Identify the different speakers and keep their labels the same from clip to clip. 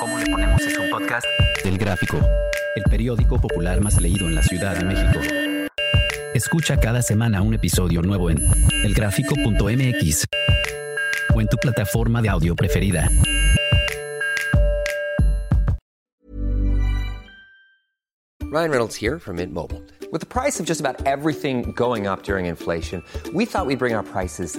Speaker 1: ¿Cómo le ponemos es un podcast? del Gráfico, el periódico popular más leído en la Ciudad de México. Escucha cada semana un episodio nuevo en elgráfico.mx o en tu plataforma de audio preferida.
Speaker 2: Ryan Reynolds here from Mint Mobile. With the price of just about everything going up during inflation, we thought we'd bring our prices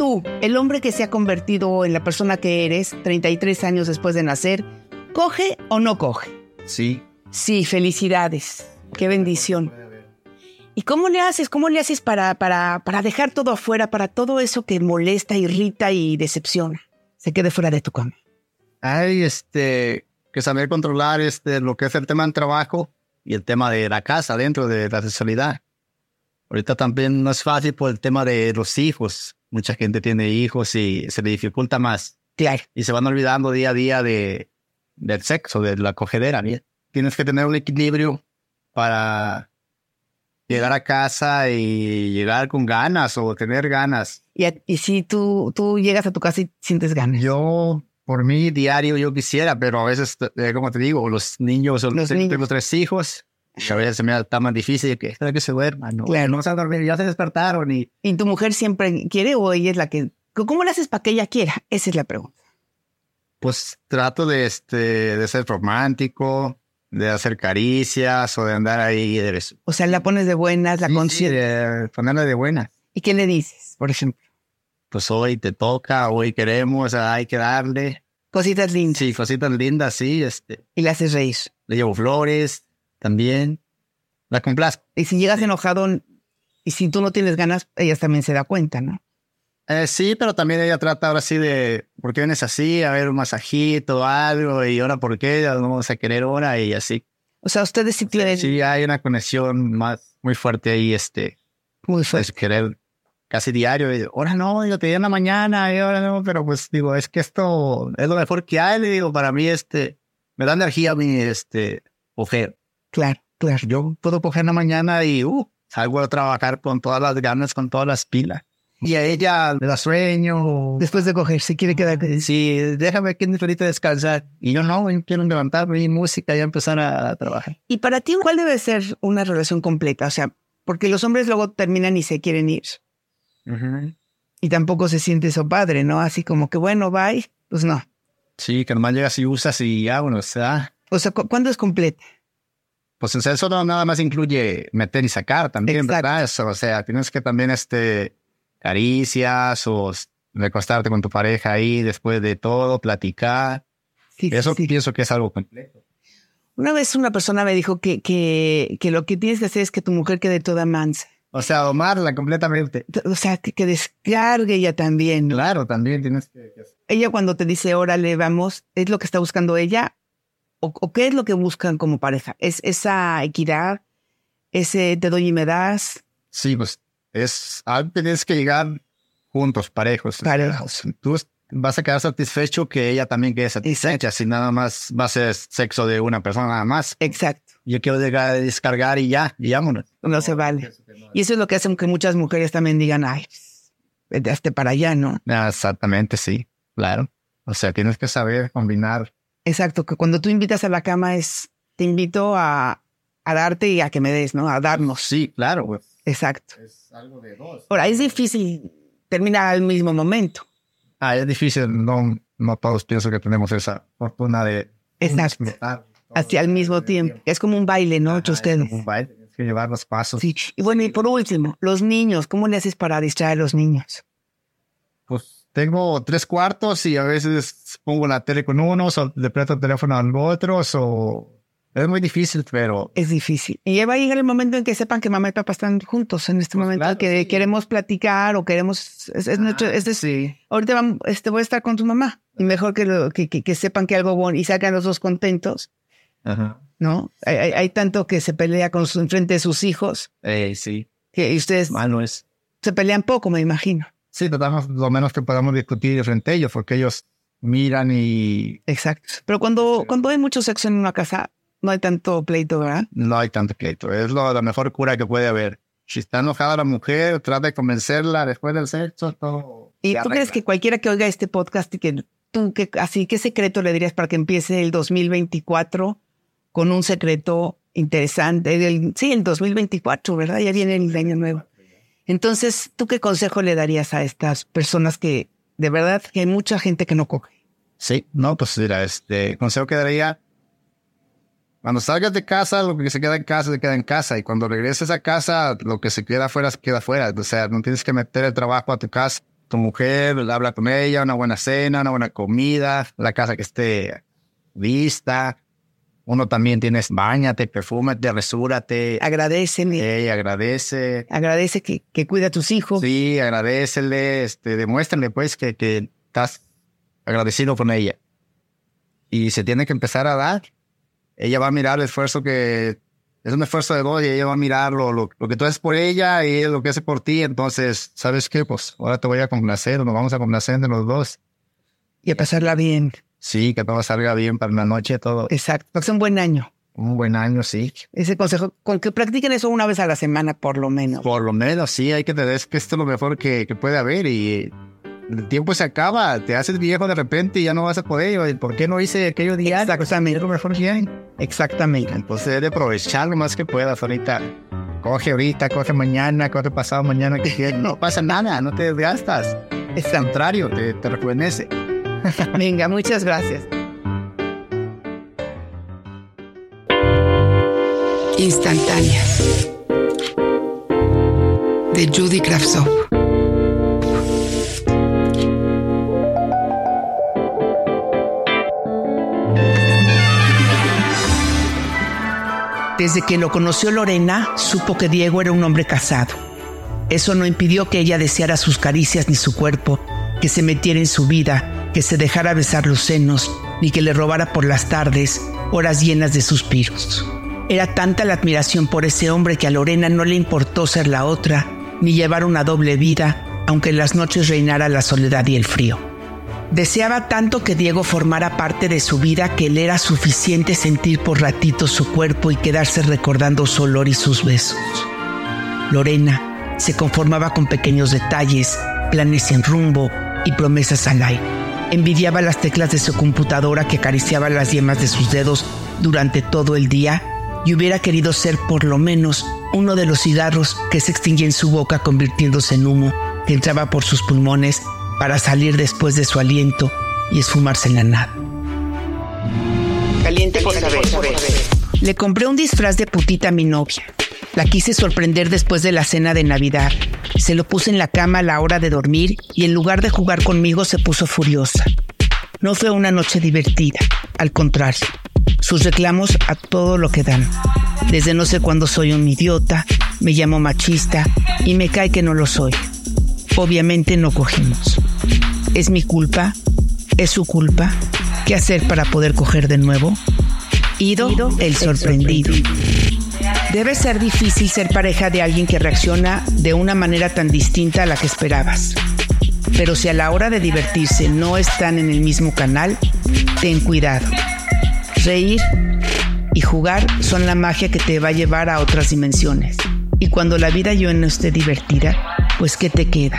Speaker 3: tú, el hombre que se ha convertido en la persona que eres 33 años después de nacer, ¿coge o no coge?
Speaker 4: Sí.
Speaker 3: Sí, felicidades. Qué bendición. ¿Y cómo le haces? ¿Cómo le haces para, para, para dejar todo afuera, para todo eso que molesta, irrita y decepciona? Se quede fuera de tu cama.
Speaker 4: Hay este, que saber controlar este, lo que es el tema del trabajo y el tema de la casa dentro de la sexualidad. Ahorita también no es fácil por el tema de los hijos. Mucha gente tiene hijos y se le dificulta más.
Speaker 3: Claro.
Speaker 4: Y se van olvidando día a día de, del sexo, de la cogedera. ¿bien? Tienes que tener un equilibrio para llegar a casa y llegar con ganas o tener ganas.
Speaker 3: Y, y si tú, tú llegas a tu casa y sientes ganas.
Speaker 4: Yo, por mí, diario yo quisiera, pero a veces, eh, como te digo, los niños,
Speaker 3: Los
Speaker 4: tengo
Speaker 3: niños.
Speaker 4: tres hijos, y a veces se me está más difícil que, espera que se duerman, ¿no?
Speaker 3: Claro.
Speaker 4: No se han dormido, ya se despertaron y
Speaker 3: ¿Y tu mujer siempre quiere o ella es la que... ¿Cómo le haces para que ella quiera? Esa es la pregunta.
Speaker 4: pues trato de, este, de ser romántico, de hacer caricias o de andar ahí. De, sí,
Speaker 3: O sea, la pones de buenas, la
Speaker 4: sí,
Speaker 3: consideras.
Speaker 4: de ponerla de buena.
Speaker 3: ¿Y qué le dices, por ejemplo?
Speaker 4: Pues hoy te toca, hoy queremos, hay que darle.
Speaker 3: Cositas lindas.
Speaker 4: Sí, cositas lindas, sí, este.
Speaker 3: Y le haces reír.
Speaker 4: Le llevo flores también. La complazco.
Speaker 3: Y si llegas enojado y si tú no tienes ganas, ella también se da cuenta, ¿no?
Speaker 4: Eh, sí, pero también ella trata ahora sí de, ¿por qué vienes así? A ver, un masajito, algo, y ahora por qué, Ya no vamos a querer ahora, y así.
Speaker 3: O sea, ustedes sí tienen
Speaker 4: Sí, hay una conexión más, muy fuerte ahí, este,
Speaker 3: muy
Speaker 4: pues
Speaker 3: fuerte.
Speaker 4: querer casi diario, y, ahora no, yo te di en la mañana, y ahora no, pero pues digo, es que esto es lo mejor que hay, le digo, para mí, este, me da energía a mí, este, coger.
Speaker 3: Claro, claro.
Speaker 4: Yo puedo coger en la mañana y, uh, salgo a trabajar con todas las ganas, con todas las pilas. Y a ella le da sueño,
Speaker 3: Después de coger, se quiere quedar.
Speaker 4: Sí, déjame que ahorita descansar. Y yo no, yo quiero levantarme y música y empezar a, trabajar.
Speaker 3: Y para ti, ¿cuál debe ser una relación completa? O sea, porque los hombres luego terminan y se quieren ir. Y tampoco se siente eso padre, ¿no? Así como que, bueno, bye. Pues no.
Speaker 4: Sí, que nomás llegas y usas y ya, bueno, o sea,
Speaker 3: O sea, ¿cu- ¿cuándo es completa?
Speaker 4: Pues eso no nada más incluye meter y sacar también,
Speaker 3: Exacto.
Speaker 4: ¿verdad? Eso, o sea, tienes que también, este, caricias o recostarte con tu pareja ahí después de todo, platicar.
Speaker 3: Sí, sí,
Speaker 4: Eso
Speaker 3: sí.
Speaker 4: pienso que es algo completo.
Speaker 3: Una vez una persona me dijo que, que, que lo que tienes que hacer es que tu mujer quede toda mansa.
Speaker 4: O sea, domarla completamente.
Speaker 3: O sea, que, que descargue ella también.
Speaker 4: Claro, también tienes que... que-
Speaker 3: Ella cuando te dice, órale, vamos, ¿es lo que está buscando ella? ¿O, o qué es lo que buscan como pareja? ¿Es esa equidad? ¿Ese te doy y me das?
Speaker 4: Sí, pues es tienes que llegar juntos, parejos.
Speaker 3: Parejos.
Speaker 4: Tú vas a quedar satisfecho que ella también quede satisfecha, si nada más va a ser sexo de una persona nada más.
Speaker 3: Exacto.
Speaker 4: Yo quiero llegar a descargar y ya, y vámonos.
Speaker 3: No se vale. Y eso es lo que hace que muchas mujeres también digan, ay, vete para allá, ¿no?
Speaker 4: Ah, Exactamente, sí, claro. O sea, tienes que saber combinar.
Speaker 3: Exacto, que cuando tú invitas a la cama es, te invito a, a darte y a que me des, ¿no? A darnos.
Speaker 4: Sí, claro, güey.
Speaker 3: Exacto.
Speaker 4: Es algo de dos.
Speaker 3: Ahora, es difícil terminar al mismo momento.
Speaker 4: Ah, es difícil, no, no todos pienso que tenemos esa fortuna de
Speaker 3: Exacto. hacia al mismo tiempo. Es como un baile, ¿no? Entre ustedes.
Speaker 4: Un baile, tienes que llevar los pasos.
Speaker 3: Sí. Y bueno, y por último, los niños, ¿cómo le haces para distraer a los niños?
Speaker 4: Pues tengo tres cuartos y a veces pongo la tele con unos o le presto el teléfono a los otros o... Es muy difícil, pero
Speaker 3: Es difícil. Y ya va a llegar el momento en que sepan que mamá y papá están juntos en este momento,
Speaker 4: claro,
Speaker 3: que
Speaker 4: sí.
Speaker 3: queremos platicar o queremos... Es, es nuestro, es
Speaker 4: sí.
Speaker 3: Ahorita vamos, este, voy a estar con tu mamá. Y mejor que, lo, que, que, que sepan que algo bueno y salgan los dos contentos,
Speaker 4: Ajá.
Speaker 3: ¿no? Hay, hay, hay tanto que se pelea con su, enfrente de sus hijos
Speaker 4: Eh, sí.
Speaker 3: que y ustedes
Speaker 4: Malo es.
Speaker 3: se pelean poco, me imagino.
Speaker 4: Sí, tratamos lo menos que podamos discutir frente a ellos, porque ellos miran y
Speaker 3: Exacto. Pero cuando, cuando hay mucho sexo en una casa, no hay tanto pleito, ¿verdad?
Speaker 4: no hay tanto pleito. Es lo, la mejor cura que puede haber. Si está enojada la mujer, trata de convencerla después del sexo, todo.
Speaker 3: ¿Y tú crees que cualquiera que oiga este podcast y que tú, que, así, qué secreto le dirías para que empiece el 2024 con un secreto interesante? El- sí, el 2024, ¿verdad? Ya viene el año nuevo. Entonces, ¿tú qué consejo le darías a estas personas que, de verdad, hay mucha gente que no coge?
Speaker 4: Sí, no, pues mira, este consejo que daría. Cuando salgas de casa, lo que se queda en casa, se queda en casa. Y cuando regreses a casa, lo que se queda afuera, se queda afuera. O sea, no tienes que meter el trabajo a tu casa. Tu mujer, habla con ella, una buena cena, una buena comida, la casa que esté vista. Uno también tienes, bañate, perfúmate, resúrate.
Speaker 3: Agradecele,
Speaker 4: Ey, agradece.
Speaker 3: agradece que, que cuida a tus hijos.
Speaker 4: Sí, agradecele, este, demuéstrale pues que, que estás agradecido con ella. Y se tiene que empezar a dar. Ella va a mirar el esfuerzo que es un esfuerzo de dos y ella va a mirar lo, lo, lo que tú haces por ella y lo que hace por ti. Entonces, ¿sabes qué? Pues ahora te voy a complacer, nos vamos a complacer de los dos.
Speaker 3: Y a pasarla bien.
Speaker 4: Sí, que todo salga bien para la noche, todo.
Speaker 3: Exacto. Porque es un buen año.
Speaker 4: Un buen año, sí.
Speaker 3: Ese consejo, con que practiquen eso una vez a la semana, por lo menos.
Speaker 4: Por lo menos, sí, hay que tener que esto es lo mejor que, que puede haber y el tiempo se acaba, te haces viejo de repente y ya no vas a poder. ¿Y ¿Por qué no hice aquello día?
Speaker 3: Exactamente.
Speaker 4: Es lo mejor que hay.
Speaker 3: Exactamente.
Speaker 4: Entonces, de aprovechar lo más que puedas ahorita. Coge ahorita, coge mañana, coge pasado mañana, que no pasa nada, no te desgastas. Es contrario, te, te rejuvenece.
Speaker 3: Venga, muchas gracias.
Speaker 5: Instantáneas. De Judy Kravtsov.
Speaker 3: Desde que lo conoció Lorena, supo que Diego era un hombre casado. Eso no impidió que ella deseara sus caricias ni su cuerpo, que se metiera en su vida, que se dejara besar los senos, ni que le robara por las tardes horas llenas de suspiros. Era tanta la admiración por ese hombre que a Lorena no le importó ser la otra, ni llevar una doble vida, aunque en las noches reinara la soledad y el frío. Deseaba tanto que Diego formara parte de su vida que le era suficiente sentir por ratitos su cuerpo y quedarse recordando su olor y sus besos. Lorena se conformaba con pequeños detalles, planes sin rumbo y promesas al aire. Envidiaba las teclas de su computadora que acariciaba las yemas de sus dedos durante todo el día y hubiera querido ser por lo menos uno de los cigarros que se extinguía en su boca convirtiéndose en humo que entraba por sus pulmones para salir después de su aliento y esfumarse en la nada. Caliente por saber. Le compré un disfraz de putita a mi novia. La quise sorprender después de la cena de Navidad. Se lo puse en la cama a la hora de dormir y en lugar de jugar conmigo se puso furiosa. No fue una noche divertida, al contrario. Sus reclamos a todo lo que dan. Desde no sé cuándo soy un idiota, me llamo machista y me cae que no lo soy. Obviamente no cogimos. ¿Es mi culpa? ¿Es su culpa? ¿Qué hacer para poder coger de nuevo? Ido, el sorprendido. Debe ser difícil ser pareja de alguien que reacciona de una manera tan distinta a la que esperabas. Pero si a la hora de divertirse no están en el mismo canal, ten cuidado. Reír y jugar son la magia que te va a llevar a otras dimensiones. Y cuando la vida yo no esté divertida, pues ¿qué te queda?